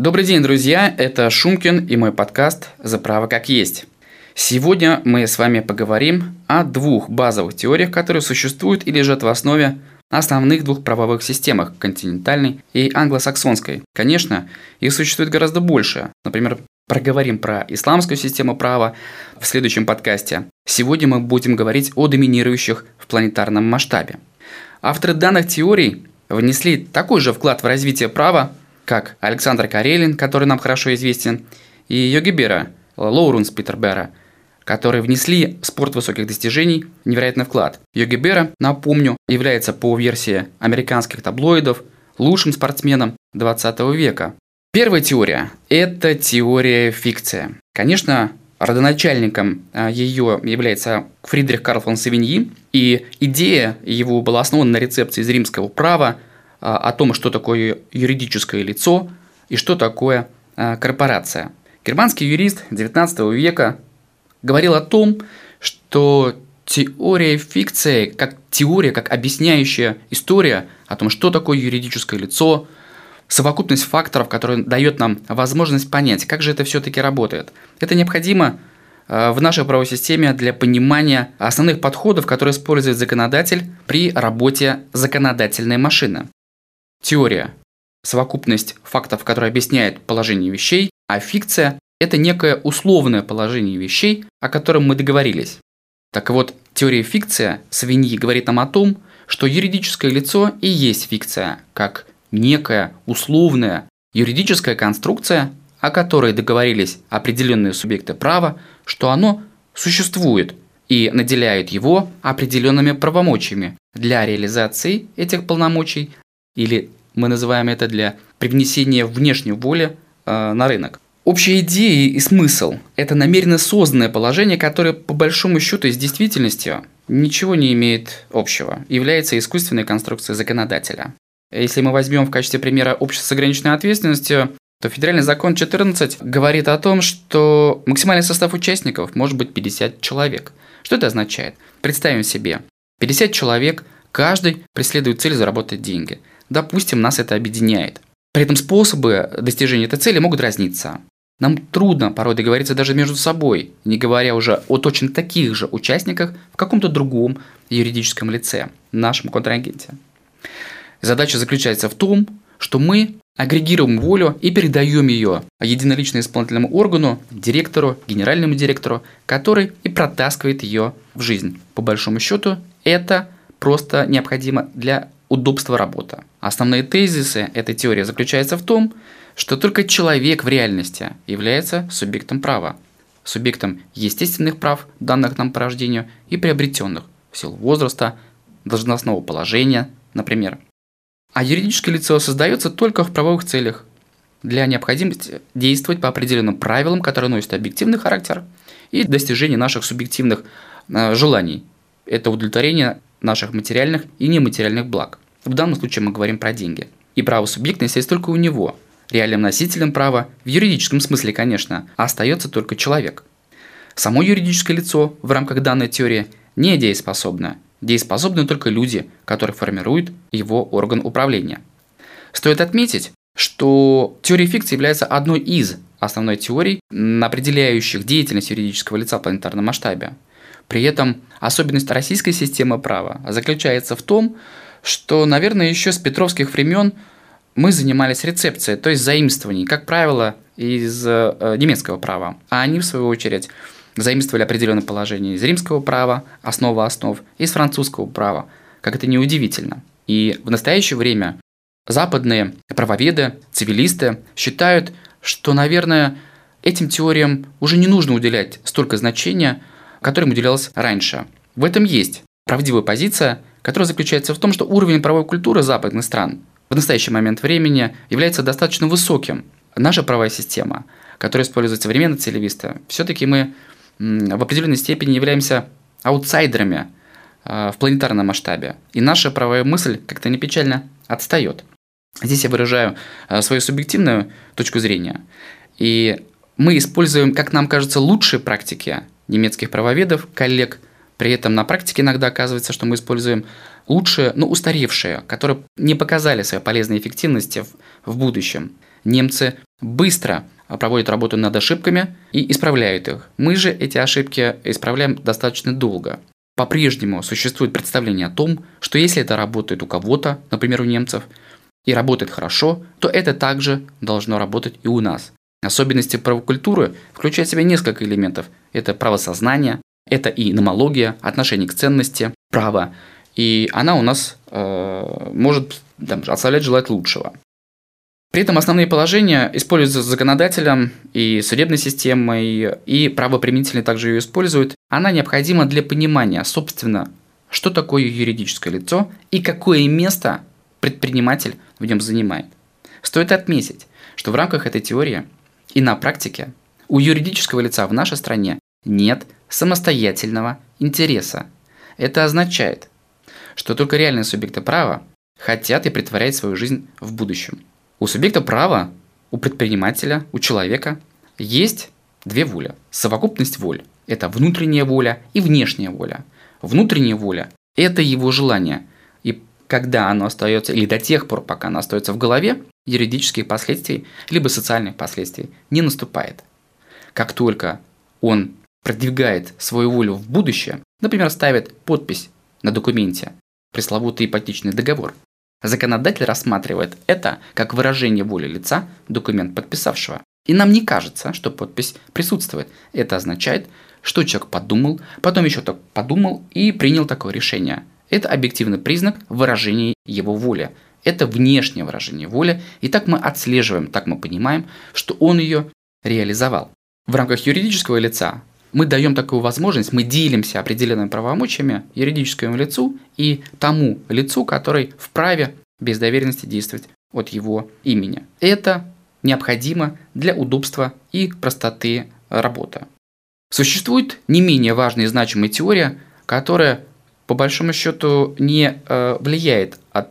Добрый день, друзья! Это Шумкин и мой подкаст «За право как есть». Сегодня мы с вами поговорим о двух базовых теориях, которые существуют и лежат в основе основных двух правовых системах – континентальной и англосаксонской. Конечно, их существует гораздо больше. Например, проговорим про исламскую систему права в следующем подкасте. Сегодня мы будем говорить о доминирующих в планетарном масштабе. Авторы данных теорий внесли такой же вклад в развитие права, как Александр Карелин, который нам хорошо известен, и Йоги Бера, Лоуренс Питербера, которые внесли в спорт высоких достижений невероятный вклад. Йоги Бера, напомню, является по версии американских таблоидов лучшим спортсменом 20 века. Первая теория – это теория фикция. Конечно, родоначальником а, ее является Фридрих Карл фон Савиньи, и идея его была основана на рецепции из римского права о том, что такое юридическое лицо и что такое а, корпорация. Германский юрист XIX века говорил о том, что теория фикции, как теория, как объясняющая история о том, что такое юридическое лицо, совокупность факторов, которая дает нам возможность понять, как же это все-таки работает. Это необходимо э, в нашей правовой системе для понимания основных подходов, которые использует законодатель при работе законодательной машины. Теория – совокупность фактов, которая объясняет положение вещей, а фикция – это некое условное положение вещей, о котором мы договорились. Так вот, теория фикция свиньи говорит нам о том, что юридическое лицо и есть фикция, как некая условная юридическая конструкция, о которой договорились определенные субъекты права, что оно существует и наделяет его определенными правомочиями для реализации этих полномочий, или мы называем это для привнесения внешней воли э, на рынок. Общая идея и смысл – это намеренно созданное положение, которое по большому счету с действительностью ничего не имеет общего, является искусственной конструкцией законодателя. Если мы возьмем в качестве примера общество с ограниченной ответственностью, то федеральный закон 14 говорит о том, что максимальный состав участников может быть 50 человек. Что это означает? Представим себе, 50 человек, каждый преследует цель заработать деньги. Допустим, нас это объединяет. При этом способы достижения этой цели могут разниться. Нам трудно порой договориться даже между собой, не говоря уже о точно таких же участниках в каком-то другом юридическом лице, нашем контрагенте. Задача заключается в том, что мы агрегируем волю и передаем ее единолично исполнительному органу, директору, генеральному директору, который и протаскивает ее в жизнь. По большому счету, это просто необходимо для удобства работы. Основные тезисы этой теории заключаются в том, что только человек в реальности является субъектом права, субъектом естественных прав, данных нам по рождению, и приобретенных в силу возраста, должностного положения, например – а юридическое лицо создается только в правовых целях для необходимости действовать по определенным правилам, которые носят объективный характер и достижение наших субъективных э, желаний. Это удовлетворение наших материальных и нематериальных благ. В данном случае мы говорим про деньги. И право субъектности есть только у него. Реальным носителем права, в юридическом смысле, конечно, остается только человек. Само юридическое лицо в рамках данной теории не дееспособно Дееспособны только люди, которые формируют его орган управления. Стоит отметить, что теория фикции является одной из основной теорий, определяющих деятельность юридического лица в планетарном масштабе. При этом особенность российской системы права заключается в том, что, наверное, еще с петровских времен мы занимались рецепцией, то есть заимствованием, как правило, из э, немецкого права. А они, в свою очередь, заимствовали определенное положение из римского права, основа основ, из французского права, как это неудивительно. И в настоящее время западные правоведы, цивилисты считают, что, наверное, этим теориям уже не нужно уделять столько значения, которым уделялось раньше. В этом есть правдивая позиция, которая заключается в том, что уровень правовой культуры западных стран в настоящий момент времени является достаточно высоким. Наша правовая система, которая использует современные цивилисты, все-таки мы в определенной степени являемся аутсайдерами а, в планетарном масштабе. И наша правая мысль, как-то не печально, отстает. Здесь я выражаю а, свою субъективную точку зрения. И мы используем, как нам кажется, лучшие практики немецких правоведов, коллег. При этом на практике иногда оказывается, что мы используем лучшие, но устаревшие, которые не показали своей полезной эффективности в, в будущем. Немцы быстро проводят работу над ошибками и исправляют их. Мы же эти ошибки исправляем достаточно долго. По-прежнему существует представление о том, что если это работает у кого-то, например, у немцев, и работает хорошо, то это также должно работать и у нас. Особенности правокультуры включают в себя несколько элементов. Это правосознание, это и номология, отношение к ценности, право. И она у нас э, может там, оставлять желать лучшего. При этом основные положения используются законодателем и судебной системой, и правоприменительные также ее используют. Она необходима для понимания, собственно, что такое юридическое лицо и какое место предприниматель в нем занимает. Стоит отметить, что в рамках этой теории и на практике у юридического лица в нашей стране нет самостоятельного интереса. Это означает, что только реальные субъекты права хотят и притворяют свою жизнь в будущем. У субъекта права, у предпринимателя, у человека есть две воли. Совокупность воль – это внутренняя воля и внешняя воля. Внутренняя воля – это его желание. И когда оно остается, или до тех пор, пока оно остается в голове, юридических последствий, либо социальных последствий не наступает. Как только он продвигает свою волю в будущее, например, ставит подпись на документе, пресловутый ипотечный договор, Законодатель рассматривает это как выражение воли лица, документ подписавшего. И нам не кажется, что подпись присутствует. Это означает, что человек подумал, потом еще так подумал и принял такое решение. Это объективный признак выражения его воли. Это внешнее выражение воли, и так мы отслеживаем, так мы понимаем, что он ее реализовал. В рамках юридического лица мы даем такую возможность, мы делимся определенными правомочиями юридическому лицу и тому лицу, который вправе без доверенности действовать от его имени. Это необходимо для удобства и простоты работы. Существует не менее важная и значимая теория, которая по большому счету не э, влияет от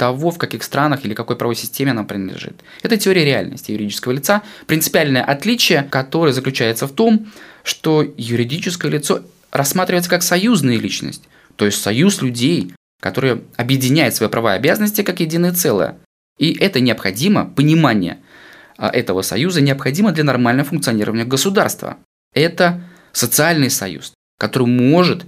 того, в каких странах или какой правовой системе она принадлежит. Это теория реальности юридического лица, принципиальное отличие, которое заключается в том, что юридическое лицо рассматривается как союзная личность, то есть союз людей, которые объединяют свои права и обязанности как единое целое. И это необходимо, понимание а, этого союза необходимо для нормального функционирования государства. Это социальный союз, который может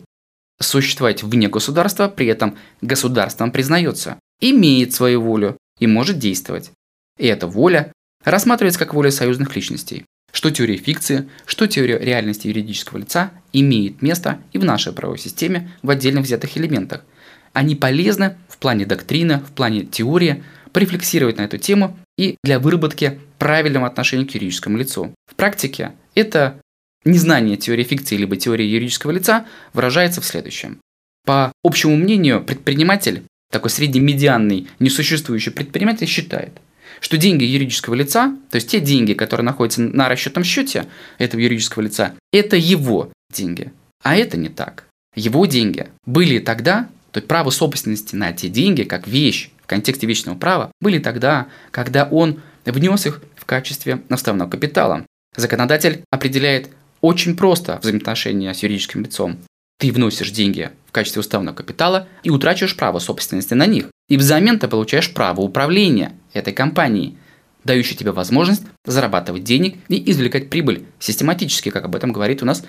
существовать вне государства, при этом государством признается имеет свою волю и может действовать. И эта воля рассматривается как воля союзных личностей. Что теория фикции, что теория реальности юридического лица имеет место и в нашей правовой системе в отдельно взятых элементах. Они полезны в плане доктрины, в плане теории, порефлексировать на эту тему и для выработки правильного отношения к юридическому лицу. В практике это незнание теории фикции либо теории юридического лица выражается в следующем. По общему мнению, предприниматель такой среднемедианный, несуществующий предприниматель считает, что деньги юридического лица, то есть те деньги, которые находятся на расчетном счете этого юридического лица, это его деньги. А это не так. Его деньги были тогда, то есть право собственности на эти деньги, как вещь в контексте вечного права, были тогда, когда он внес их в качестве наставного капитала. Законодатель определяет очень просто взаимоотношения с юридическим лицом. Ты вносишь деньги в качестве уставного капитала и утрачиваешь право собственности на них. И взамен ты получаешь право управления этой компанией, дающей тебе возможность зарабатывать денег и извлекать прибыль систематически, как об этом говорит у нас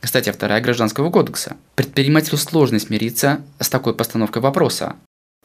статья 2 Гражданского кодекса. Предпринимателю сложно смириться с такой постановкой вопроса.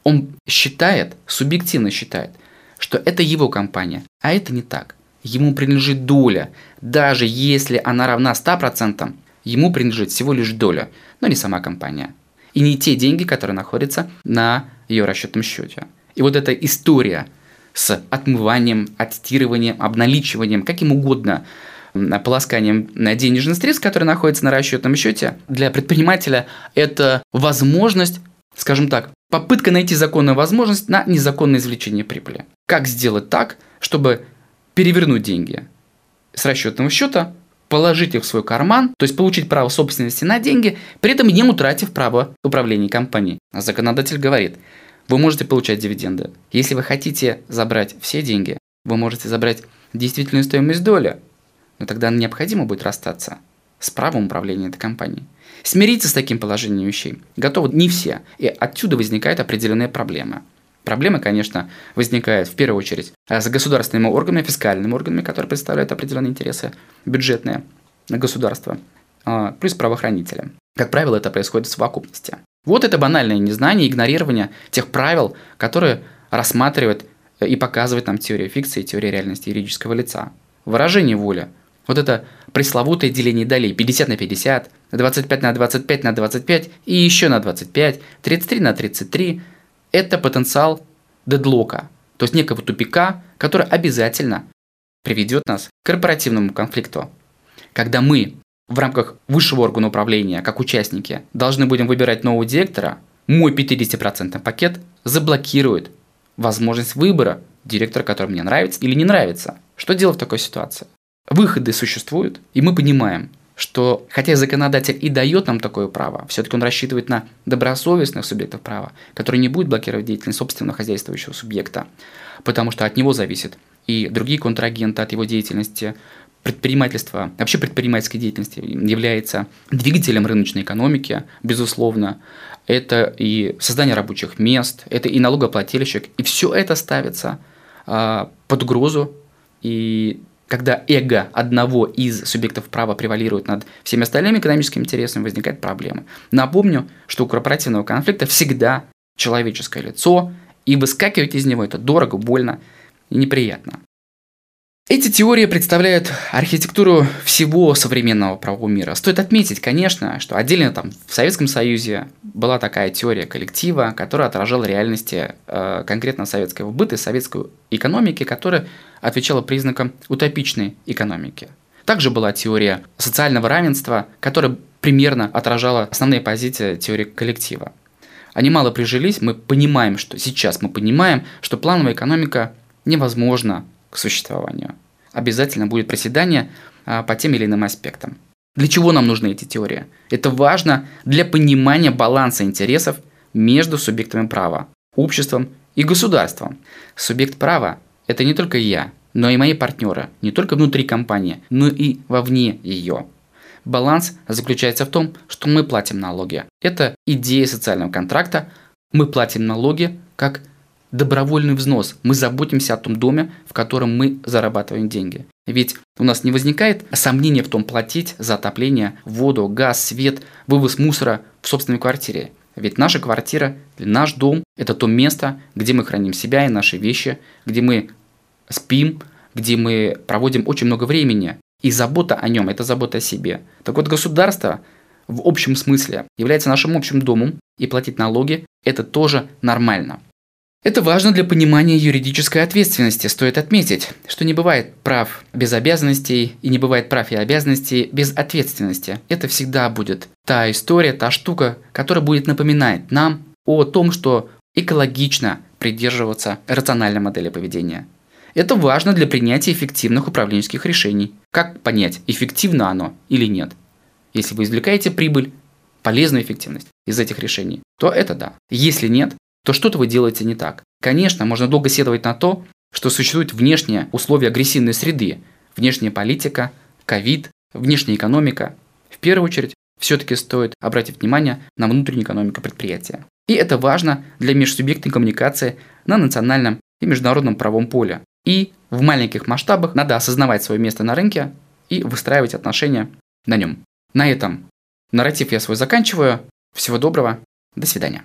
Он считает, субъективно считает, что это его компания, а это не так. Ему принадлежит доля, даже если она равна 100%, ему принадлежит всего лишь доля, но не сама компания. И не те деньги, которые находятся на ее расчетном счете. И вот эта история с отмыванием, оттирыванием, обналичиванием, каким угодно полосканием денежных средств, которые находятся на расчетном счете, для предпринимателя это возможность, скажем так, попытка найти законную возможность на незаконное извлечение прибыли. Как сделать так, чтобы перевернуть деньги с расчетного счета положить их в свой карман, то есть получить право собственности на деньги, при этом не утратив право управления компанией. Законодатель говорит, вы можете получать дивиденды. Если вы хотите забрать все деньги, вы можете забрать действительную стоимость доли, но тогда необходимо будет расстаться с правом управления этой компанией. Смириться с таким положением вещей готовы не все, и отсюда возникает определенная проблема. Проблемы, конечно, возникают в первую очередь с государственными органами, фискальными органами, которые представляют определенные интересы бюджетные на государство, а, плюс правоохранители. Как правило, это происходит в совокупности. Вот это банальное незнание, игнорирование тех правил, которые рассматривает и показывает нам теория фикции теория реальности юридического лица. Выражение воли. Вот это пресловутое деление долей 50 на 50, 25 на 25 на 25 и еще на 25, 33 на 33 – это потенциал дедлока, то есть некого тупика, который обязательно приведет нас к корпоративному конфликту. Когда мы в рамках высшего органа управления, как участники, должны будем выбирать нового директора, мой 50% пакет заблокирует возможность выбора директора, который мне нравится или не нравится. Что делать в такой ситуации? Выходы существуют, и мы понимаем, что хотя законодатель и дает нам такое право, все-таки он рассчитывает на добросовестных субъектов права, которые не будут блокировать деятельность собственного хозяйствующего субъекта, потому что от него зависит и другие контрагенты от его деятельности, предпринимательство, вообще предпринимательской деятельности является двигателем рыночной экономики, безусловно. Это и создание рабочих мест, это и налогоплательщик, и все это ставится а, под угрозу. И когда эго одного из субъектов права превалирует над всеми остальными экономическими интересами, возникает проблема. Напомню, что у корпоративного конфликта всегда человеческое лицо, и выскакивать из него это дорого, больно и неприятно. Эти теории представляют архитектуру всего современного правового мира. Стоит отметить, конечно, что отдельно там в Советском Союзе была такая теория коллектива, которая отражала реальности э, конкретно советского быта и советской экономики, которая отвечала признакам утопичной экономики. Также была теория социального равенства, которая примерно отражала основные позиции теории коллектива. Они мало прижились, мы понимаем, что сейчас мы понимаем, что плановая экономика невозможна к существованию. Обязательно будет проседание а, по тем или иным аспектам. Для чего нам нужны эти теории? Это важно для понимания баланса интересов между субъектами права, обществом и государством. Субъект права – это не только я, но и мои партнеры, не только внутри компании, но и вовне ее. Баланс заключается в том, что мы платим налоги. Это идея социального контракта. Мы платим налоги как добровольный взнос. Мы заботимся о том доме, в котором мы зарабатываем деньги. Ведь у нас не возникает сомнения в том платить за отопление, воду, газ, свет, вывоз мусора в собственной квартире. Ведь наша квартира, наш дом – это то место, где мы храним себя и наши вещи, где мы спим, где мы проводим очень много времени. И забота о нем – это забота о себе. Так вот, государство в общем смысле является нашим общим домом, и платить налоги – это тоже нормально. Это важно для понимания юридической ответственности. Стоит отметить, что не бывает прав без обязанностей и не бывает прав и обязанностей без ответственности. Это всегда будет та история, та штука, которая будет напоминать нам о том, что экологично придерживаться рациональной модели поведения. Это важно для принятия эффективных управленческих решений. Как понять, эффективно оно или нет? Если вы извлекаете прибыль, полезную эффективность из этих решений, то это да. Если нет, то что-то вы делаете не так. Конечно, можно долго седовать на то, что существуют внешние условия агрессивной среды, внешняя политика, ковид, внешняя экономика. В первую очередь, все-таки стоит обратить внимание на внутреннюю экономику предприятия. И это важно для межсубъектной коммуникации на национальном и международном правом поле. И в маленьких масштабах надо осознавать свое место на рынке и выстраивать отношения на нем. На этом нарратив я свой заканчиваю. Всего доброго. До свидания.